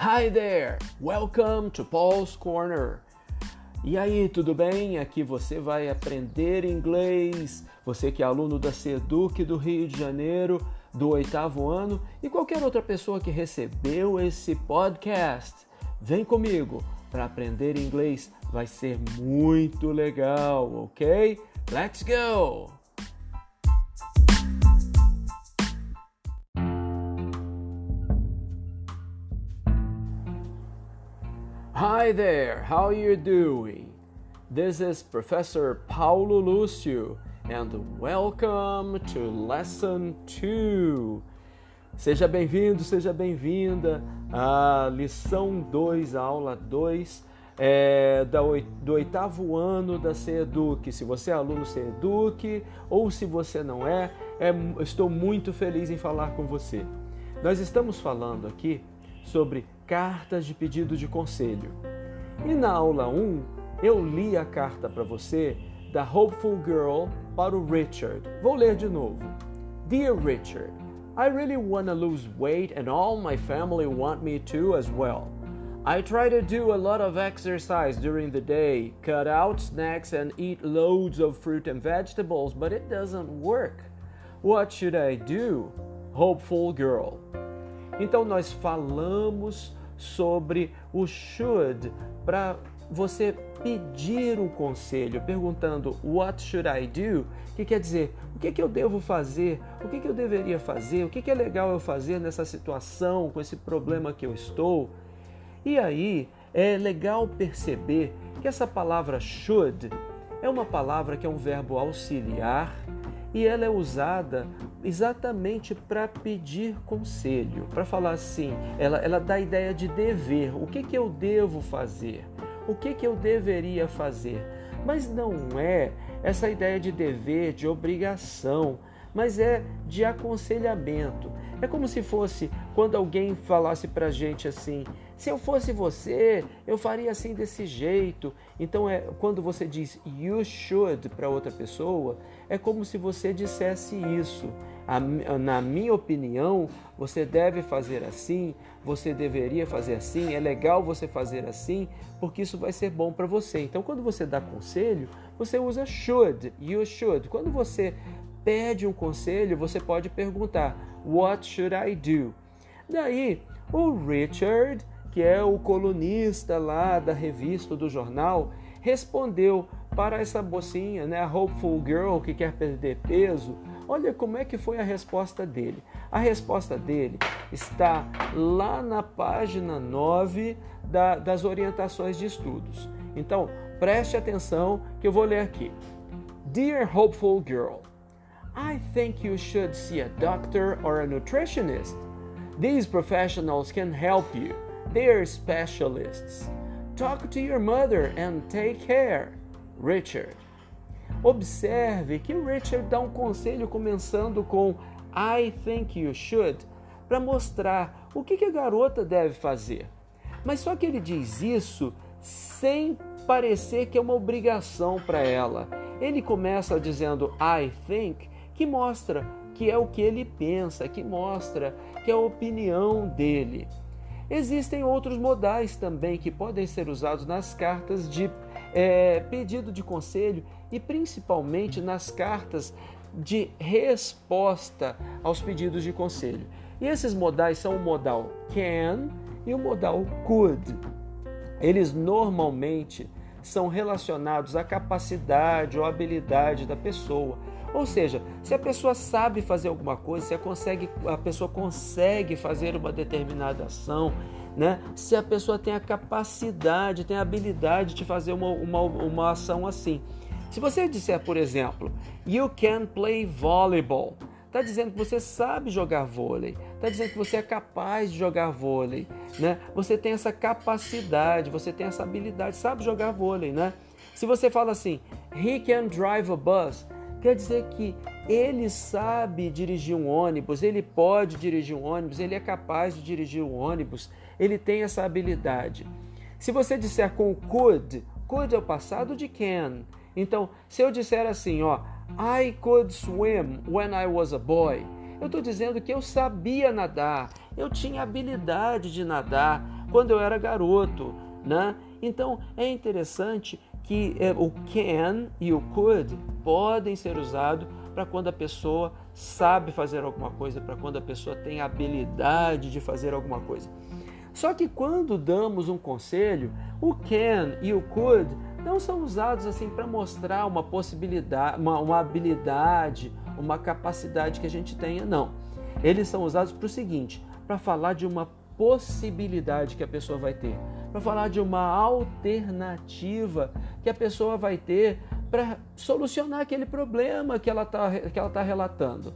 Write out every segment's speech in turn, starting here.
Hi there! Welcome to Paul's Corner. E aí, tudo bem? Aqui você vai aprender inglês. Você que é aluno da Seduc do Rio de Janeiro, do oitavo ano, e qualquer outra pessoa que recebeu esse podcast, vem comigo para aprender inglês. Vai ser muito legal, ok? Let's go! Hi there, how you doing? This is Professor Paulo Lúcio and welcome to lesson 2. Seja bem-vindo, seja bem-vinda à lição 2, aula 2 é, do oitavo ano da CEDUC. Se você é aluno CEDUC ou se você não é, é, estou muito feliz em falar com você. Nós estamos falando aqui sobre cartas de pedido de conselho. E na aula 1, eu li a carta para você da Hopeful Girl para o Richard. Vou ler de novo. Dear Richard, I really want to lose weight and all my family want me to as well. I try to do a lot of exercise during the day, cut out snacks and eat loads of fruit and vegetables, but it doesn't work. What should I do? Hopeful Girl. Então nós falamos sobre o should para você pedir um conselho, perguntando what should I do? Que quer dizer, o que, que eu devo fazer? O que, que eu deveria fazer? O que, que é legal eu fazer nessa situação, com esse problema que eu estou? E aí é legal perceber que essa palavra should é uma palavra que é um verbo auxiliar e ela é usada exatamente para pedir conselho, para falar assim, ela, ela dá a ideia de dever, o que, que eu devo fazer, o que, que eu deveria fazer, mas não é essa ideia de dever, de obrigação, mas é de aconselhamento. É como se fosse quando alguém falasse para a gente assim: se eu fosse você, eu faria assim desse jeito. Então é quando você diz you should para outra pessoa, é como se você dissesse isso. Na minha opinião, você deve fazer assim, você deveria fazer assim, é legal você fazer assim, porque isso vai ser bom para você. Então, quando você dá conselho, você usa should, you should. Quando você pede um conselho, você pode perguntar: What should I do? Daí, o Richard que é o colunista lá da revista do jornal, respondeu para essa mocinha, né, a Hopeful Girl que quer perder peso. Olha como é que foi a resposta dele. A resposta dele está lá na página 9 da, das orientações de estudos. Então, preste atenção que eu vou ler aqui. Dear Hopeful Girl, I think you should see a doctor or a nutritionist. These professionals can help you. They're specialists. Talk to your mother and take care. Richard. Observe que Richard dá um conselho começando com I think you should para mostrar o que a garota deve fazer. Mas só que ele diz isso sem parecer que é uma obrigação para ela. Ele começa dizendo I think, que mostra que é o que ele pensa, que mostra que é a opinião dele. Existem outros modais também que podem ser usados nas cartas de é, pedido de conselho e principalmente nas cartas de resposta aos pedidos de conselho. E esses modais são o modal can e o modal could. Eles normalmente são relacionados à capacidade ou habilidade da pessoa. Ou seja, se a pessoa sabe fazer alguma coisa, se a, consegue, a pessoa consegue fazer uma determinada ação, né? se a pessoa tem a capacidade, tem a habilidade de fazer uma, uma, uma ação assim. Se você disser, por exemplo, you can play volleyball, está dizendo que você sabe jogar vôlei, está dizendo que você é capaz de jogar vôlei, né? Você tem essa capacidade, você tem essa habilidade, sabe jogar vôlei, né? Se você fala assim, he can drive a bus, Quer dizer que ele sabe dirigir um ônibus, ele pode dirigir um ônibus, ele é capaz de dirigir um ônibus, ele tem essa habilidade. Se você disser com could, could é o passado de can. Então, se eu disser assim, ó, I could swim when I was a boy, eu estou dizendo que eu sabia nadar, eu tinha habilidade de nadar quando eu era garoto, né? Então é interessante que é, o can e o could podem ser usados para quando a pessoa sabe fazer alguma coisa, para quando a pessoa tem habilidade de fazer alguma coisa. Só que quando damos um conselho, o can e o could não são usados assim para mostrar uma possibilidade, uma, uma habilidade, uma capacidade que a gente tenha, não. Eles são usados para o seguinte: para falar de uma possibilidade que a pessoa vai ter, para falar de uma alternativa que a pessoa vai ter para solucionar aquele problema que ela está tá relatando.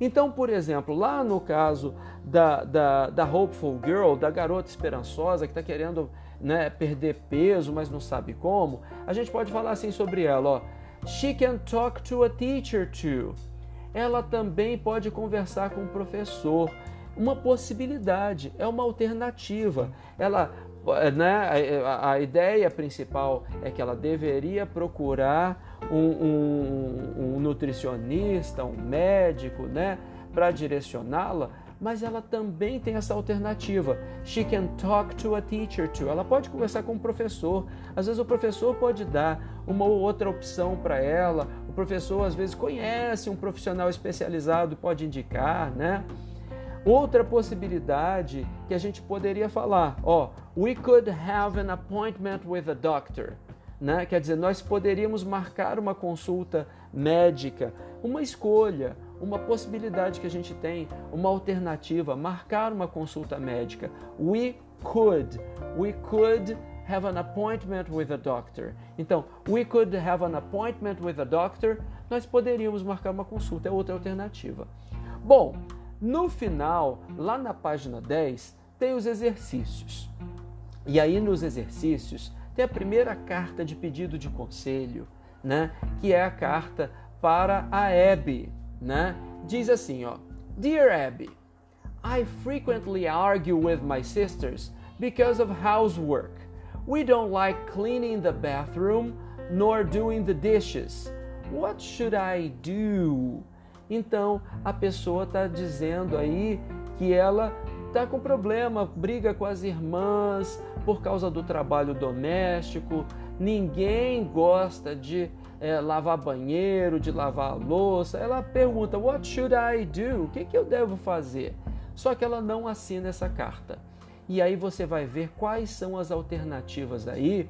Então, por exemplo, lá no caso da, da, da Hopeful Girl, da garota esperançosa que está querendo né, perder peso, mas não sabe como, a gente pode falar assim sobre ela, ó. She can talk to a teacher too. Ela também pode conversar com o professor. Uma possibilidade, é uma alternativa. Ela né, a, a, ideia principal é que ela deveria procurar um, um, um nutricionista, um médico, né, para direcioná-la, mas ela também tem essa alternativa. She can talk to a teacher too. Ela pode conversar com o professor. Às vezes o professor pode dar uma ou outra opção para ela. O professor às vezes conhece um profissional especializado, pode indicar, né? Outra possibilidade que a gente poderia falar, ó, we could have an appointment with a doctor. Né? Quer dizer, nós poderíamos marcar uma consulta médica, uma escolha, uma possibilidade que a gente tem, uma alternativa, marcar uma consulta médica. We could, we could have an appointment with a doctor. Então, we could have an appointment with a doctor. Nós poderíamos marcar uma consulta, é outra alternativa. Bom, no final, lá na página 10, tem os exercícios. E aí nos exercícios tem a primeira carta de pedido de conselho, né? Que é a carta para a Abby, né? Diz assim, ó: Dear Abby, I frequently argue with my sisters because of housework. We don't like cleaning the bathroom nor doing the dishes. What should I do? Então a pessoa está dizendo aí que ela está com problema, briga com as irmãs por causa do trabalho doméstico, ninguém gosta de é, lavar banheiro, de lavar louça. Ela pergunta: What should I do? O que, que eu devo fazer? Só que ela não assina essa carta. E aí você vai ver quais são as alternativas aí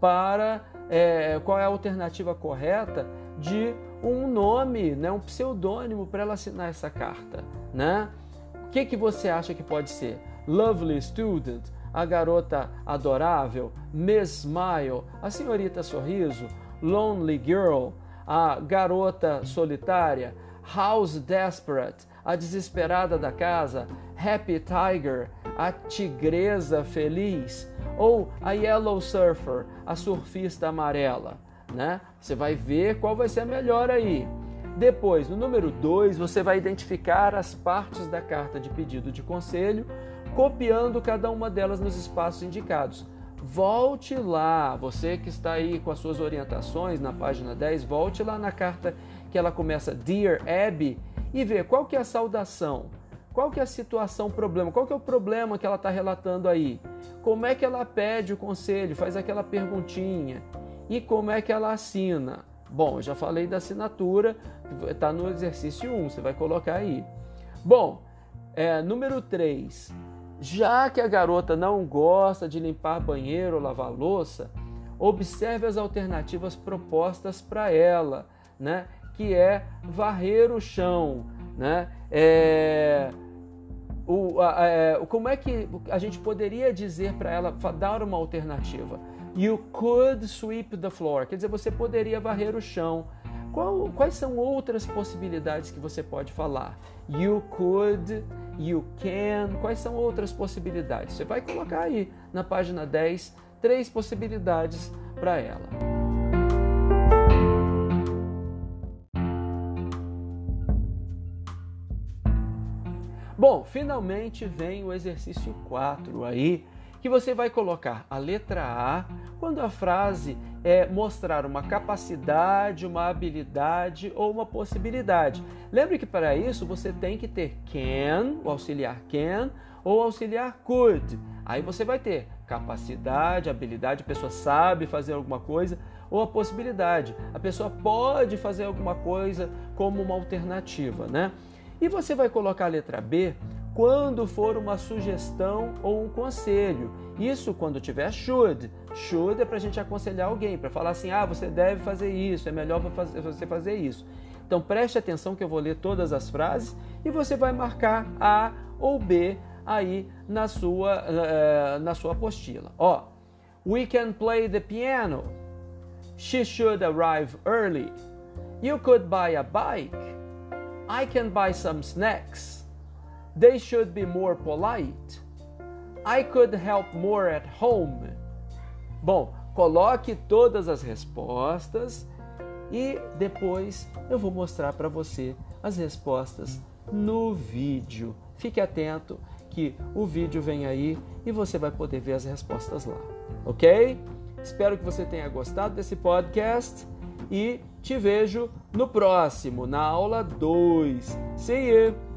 para é, qual é a alternativa correta de um nome, né, um pseudônimo para ela assinar essa carta, né? O que, que você acha que pode ser? Lovely Student, a garota adorável, Miss Smile, a senhorita sorriso, Lonely Girl, a garota solitária, House Desperate, a desesperada da casa, Happy Tiger, a tigresa feliz, ou a Yellow Surfer, a surfista amarela né? Você vai ver qual vai ser a melhor aí. Depois, no número 2, você vai identificar as partes da carta de pedido de conselho, copiando cada uma delas nos espaços indicados. Volte lá, você que está aí com as suas orientações na página 10, volte lá na carta que ela começa Dear Abby e vê qual que é a saudação, qual que é a situação, problema, qual que é o problema que ela está relatando aí, como é que ela pede o conselho, faz aquela perguntinha. E como é que ela assina? Bom, já falei da assinatura, está no exercício 1, você vai colocar aí. Bom, é, número 3. Já que a garota não gosta de limpar banheiro ou lavar louça, observe as alternativas propostas para ela, né? que é varrer o chão. Né? É, o, a, é, como é que a gente poderia dizer para ela, dar uma alternativa? You could sweep the floor. Quer dizer, você poderia varrer o chão. Qual, quais são outras possibilidades que você pode falar? You could, you can. Quais são outras possibilidades? Você vai colocar aí na página 10 três possibilidades para ela. Bom, finalmente vem o exercício 4 aí, que você vai colocar a letra A quando a frase é, mostrar uma capacidade, uma habilidade ou uma possibilidade. Lembre que para isso você tem que ter can, o auxiliar can, ou auxiliar could. Aí você vai ter capacidade, habilidade, a pessoa sabe fazer alguma coisa, ou a possibilidade. A pessoa pode fazer alguma coisa como uma alternativa, né? E você vai colocar a letra B quando for uma sugestão ou um conselho. Isso quando tiver should. Should é para a gente aconselhar alguém, para falar assim: ah, você deve fazer isso, é melhor você fazer isso. Então preste atenção que eu vou ler todas as frases e você vai marcar A ou B aí na sua, uh, na sua apostila. Ó, we can play the piano. She should arrive early. You could buy a bike. I can buy some snacks. They should be more polite. I could help more at home. Bom, coloque todas as respostas e depois eu vou mostrar para você as respostas no vídeo. Fique atento que o vídeo vem aí e você vai poder ver as respostas lá, ok? Espero que você tenha gostado desse podcast e te vejo no próximo, na aula 2. See you!